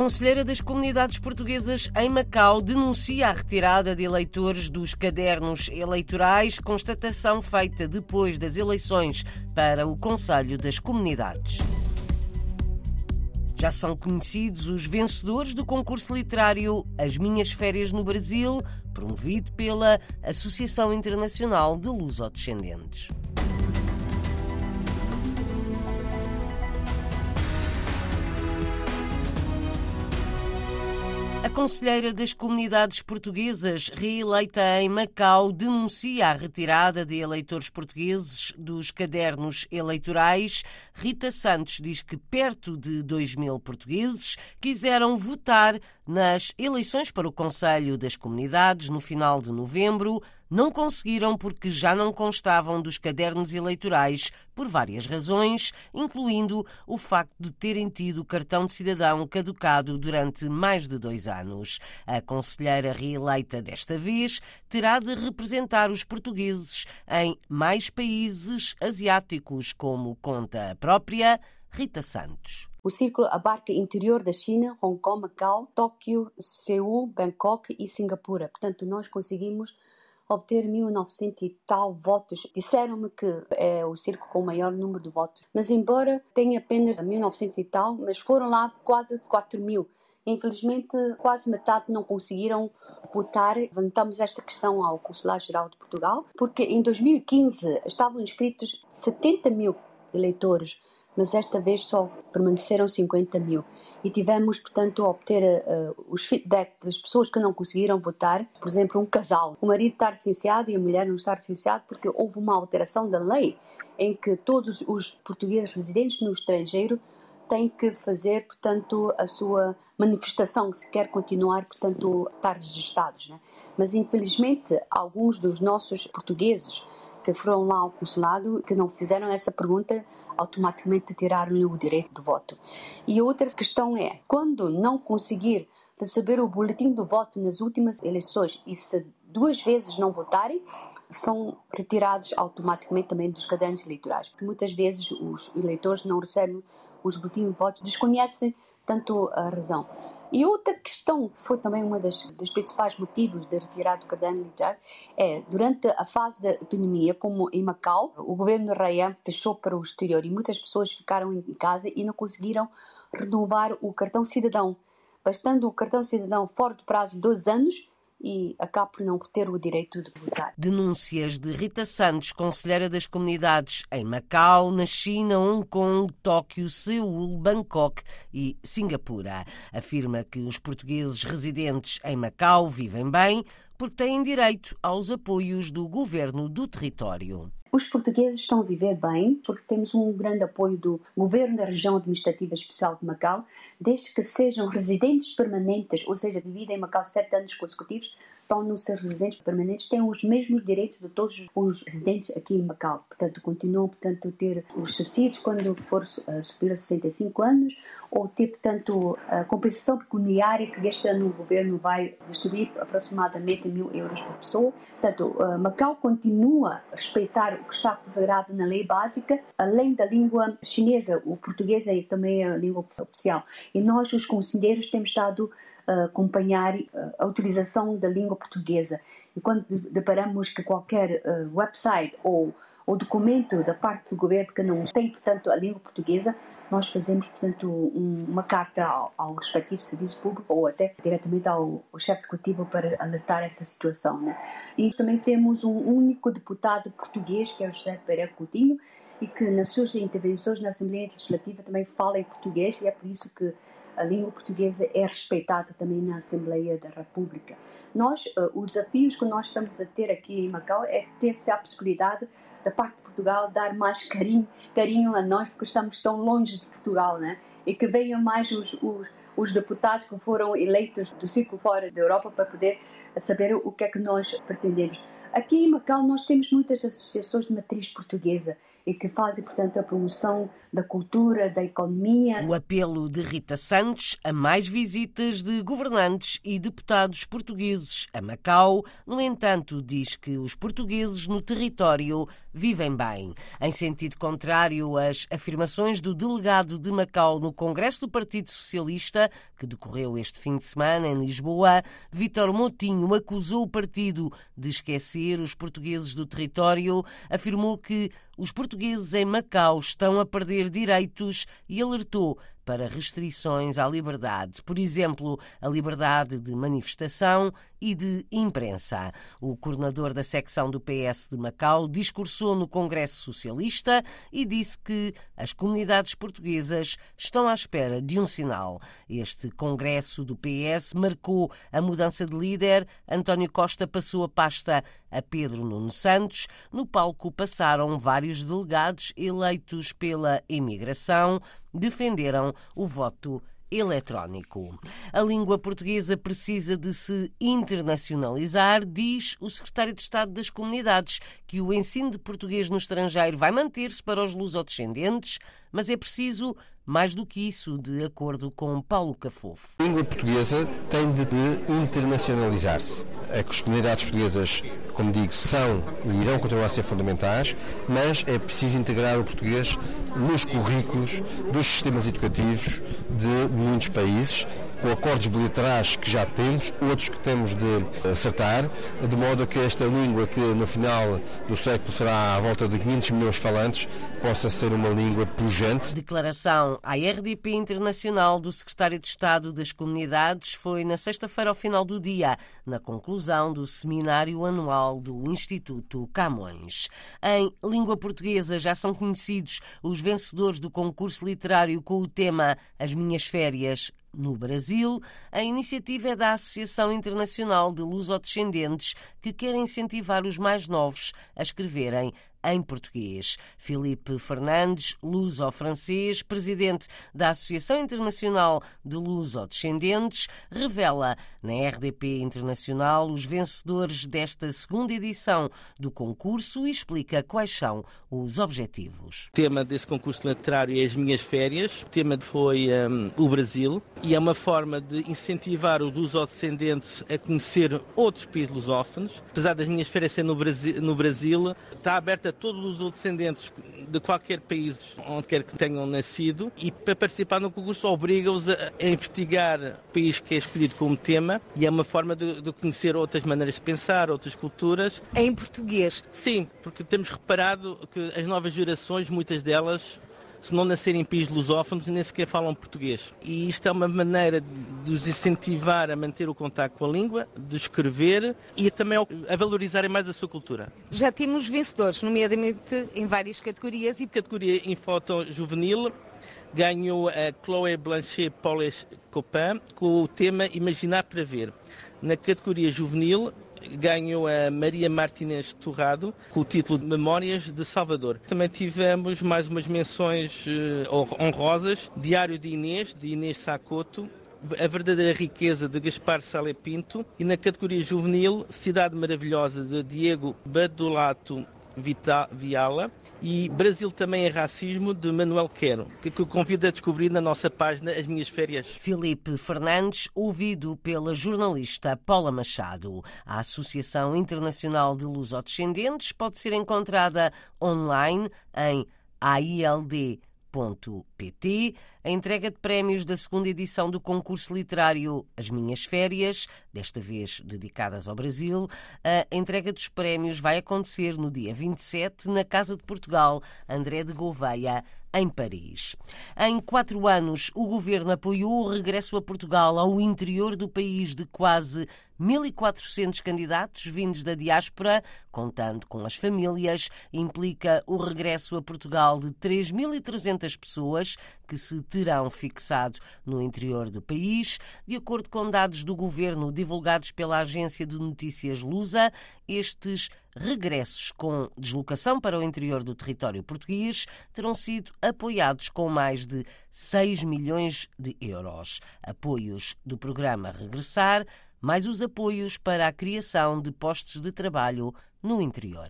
Conselheira das Comunidades Portuguesas em Macau denuncia a retirada de eleitores dos cadernos eleitorais, constatação feita depois das eleições para o Conselho das Comunidades. Já são conhecidos os vencedores do concurso literário As Minhas Férias no Brasil, promovido pela Associação Internacional de Lusodescendentes. A conselheira das comunidades portuguesas, reeleita em Macau, denuncia a retirada de eleitores portugueses dos cadernos eleitorais. Rita Santos diz que perto de 2 mil portugueses quiseram votar nas eleições para o Conselho das Comunidades no final de novembro não conseguiram porque já não constavam dos cadernos eleitorais por várias razões, incluindo o facto de terem tido cartão de cidadão caducado durante mais de dois anos. A conselheira reeleita desta vez terá de representar os portugueses em mais países asiáticos, como conta a própria Rita Santos. O círculo abarca interior da China, Hong Kong, Macau, Tóquio, Seul, Bangkok e Singapura. Portanto, nós conseguimos obter 1900 e tal votos. Disseram-me que é o circo com o maior número de votos. Mas embora tenha apenas 1900 e tal, mas foram lá quase 4 mil. Infelizmente, quase metade não conseguiram votar. Levantamos esta questão ao Consulado-Geral de Portugal, porque em 2015 estavam inscritos 70 mil eleitores mas esta vez só permaneceram 50 mil. E tivemos, portanto, a obter uh, os feedback das pessoas que não conseguiram votar. Por exemplo, um casal, o marido está licenciado e a mulher não está licenciada porque houve uma alteração da lei em que todos os portugueses residentes no estrangeiro têm que fazer, portanto, a sua manifestação se quer continuar, portanto, estar registados. Né? Mas, infelizmente, alguns dos nossos portugueses que foram lá ao consulado, que não fizeram essa pergunta, automaticamente tiraram-lhe o direito de voto. E outra questão é, quando não conseguir receber o boletim do voto nas últimas eleições e se duas vezes não votarem, são retirados automaticamente também dos cadernos eleitorais. Porque muitas vezes os eleitores não recebem os boletins de voto, desconhecem tanto a razão. E outra questão que foi também um dos principais motivos de retirar do caderno militar é, durante a fase da epidemia, como em Macau, o governo Rayan fechou para o exterior e muitas pessoas ficaram em casa e não conseguiram renovar o cartão cidadão. Bastando o cartão cidadão fora do prazo de dois anos, e acaba por não ter o direito de votar. Denúncias de Rita Santos, conselheira das comunidades em Macau, na China, Hong Kong, Tóquio, Seul, Bangkok e Singapura. Afirma que os portugueses residentes em Macau vivem bem porque têm direito aos apoios do governo do território. Os portugueses estão a viver bem porque temos um grande apoio do Governo da Região Administrativa Especial de Macau, desde que sejam residentes permanentes, ou seja, vivem em Macau sete anos consecutivos, tornam ser residentes permanentes têm os mesmos direitos de todos os residentes aqui em Macau. Portanto, continuam portanto, a ter os subsídios quando for uh, subir a 65 anos ou ter, portanto, a compensação pecuniária que este ano o governo vai distribuir aproximadamente mil euros por pessoa. Portanto, uh, Macau continua a respeitar o que está consagrado na lei básica, além da língua chinesa, o português é também a língua oficial. E nós, os conselheiros, temos estado acompanhar eh, a utilização da língua portuguesa. E quando deparamos que qualquer uh, website ou, ou documento da parte do governo que não tem, portanto, a língua portuguesa, nós fazemos, portanto, um, uma carta ao, ao, respectivo serviço público ou até diretamente ao, ao chefe executivo para alertar essa situação. Né? E também temos um único deputado português, que é o José Pereira Coutinho, e que nas suas intervenções na Assembleia Legislativa também fala em português e é por isso que a língua portuguesa é respeitada também na Assembleia da República. Nós, uh, os desafios que nós estamos a ter aqui em Macau é ter-se a possibilidade da parte de Portugal dar mais carinho, carinho a nós porque estamos tão longe de Portugal, né? E que venham mais os, os, os deputados que foram eleitos do círculo fora da Europa para poder saber o que é que nós pretendemos. Aqui em Macau nós temos muitas associações de matriz portuguesa e que fazem, portanto, a promoção da cultura, da economia. O apelo de Rita Santos a mais visitas de governantes e deputados portugueses a Macau, no entanto, diz que os portugueses no território vivem bem. Em sentido contrário às afirmações do delegado de Macau no Congresso do Partido Socialista, que decorreu este fim de semana em Lisboa, Vítor Moutinho acusou o partido de esquecer os portugueses do território, afirmou que os portugueses em Macau estão a perder direitos e alertou para restrições à liberdade, por exemplo, a liberdade de manifestação e de imprensa. O coordenador da secção do PS de Macau discursou no Congresso Socialista e disse que as comunidades portuguesas estão à espera de um sinal. Este Congresso do PS marcou a mudança de líder. António Costa passou a pasta a Pedro Nuno Santos. No palco passaram vários delegados eleitos pela imigração, defenderam o voto eletrónico. A língua portuguesa precisa de se internacionalizar, diz o secretário de Estado das Comunidades, que o ensino de português no estrangeiro vai manter-se para os lusodescendentes, mas é preciso mais do que isso, de acordo com Paulo Cafofo. A língua portuguesa tem de, de internacionalizar-se. É as comunidades portuguesas, como digo, são e irão continuar a ser fundamentais, mas é preciso integrar o português nos currículos dos sistemas educativos de muitos países com acordos bilaterais que já temos, outros que temos de acertar, de modo que esta língua, que no final do século será à volta de 500 milhões de falantes, possa ser uma língua pujante. Declaração à RDP Internacional do Secretário de Estado das Comunidades foi na sexta-feira ao final do dia, na conclusão do seminário anual do Instituto Camões. Em língua portuguesa já são conhecidos os vencedores do concurso literário com o tema As Minhas Férias no Brasil, a iniciativa é da Associação Internacional de Lusodescendentes, que quer incentivar os mais novos a escreverem em português. Filipe Fernandes, luso-francês, presidente da Associação Internacional de Luso-Descendentes, revela na RDP Internacional os vencedores desta segunda edição do concurso e explica quais são os objetivos. O tema desse concurso literário é as minhas férias. O tema foi um, o Brasil e é uma forma de incentivar os luso-descendentes a conhecer outros países lusófonos. Apesar das minhas férias ser no Brasil, no Brasil está aberta a todos os descendentes de qualquer país onde quer que tenham nascido e para participar no concurso obriga-os a, a, investigar o país que é escolhido como tema e é uma forma de, de, conhecer outras maneiras de pensar, outras culturas. Em português? Sim, porque temos reparado que as novas gerações, muitas delas, se não nascerem em países lusófonos, nem sequer falam português. E isto é uma maneira de os incentivar a manter o contato com a língua, de escrever e também a valorizarem mais a sua cultura. Já temos vencedores, nomeadamente em várias categorias. E categoria Infoto Juvenil ganhou a Chloé Blanchet Paules Copin com o tema Imaginar para Ver. Na categoria juvenil ganhou a Maria Martínez Torrado com o título de Memórias de Salvador. Também tivemos mais umas menções uh, honrosas, Diário de Inês, de Inês Sacoto, a verdadeira riqueza de Gaspar Sale Pinto. E na categoria juvenil Cidade Maravilhosa de Diego Badulato Viala e Brasil também é racismo de Manuel Quero, que, que convido a descobrir na nossa página As Minhas Férias. Filipe Fernandes, ouvido pela jornalista Paula Machado. A Associação Internacional de Lusodescendentes pode ser encontrada online em AILD pt a entrega de prémios da segunda edição do concurso literário As Minhas Férias, desta vez dedicadas ao Brasil. A entrega dos prémios vai acontecer no dia 27 na Casa de Portugal, André de Gouveia, em Paris. Em quatro anos, o governo apoiou o regresso a Portugal ao interior do país de quase 1.400 candidatos vindos da diáspora, contando com as famílias, implica o regresso a Portugal de 3.300 pessoas que se terão fixado no interior do país. De acordo com dados do governo divulgados pela agência de notícias Lusa, estes regressos com deslocação para o interior do território português terão sido apoiados com mais de 6 milhões de euros. Apoios do programa Regressar mais os apoios para a criação de postos de trabalho no interior.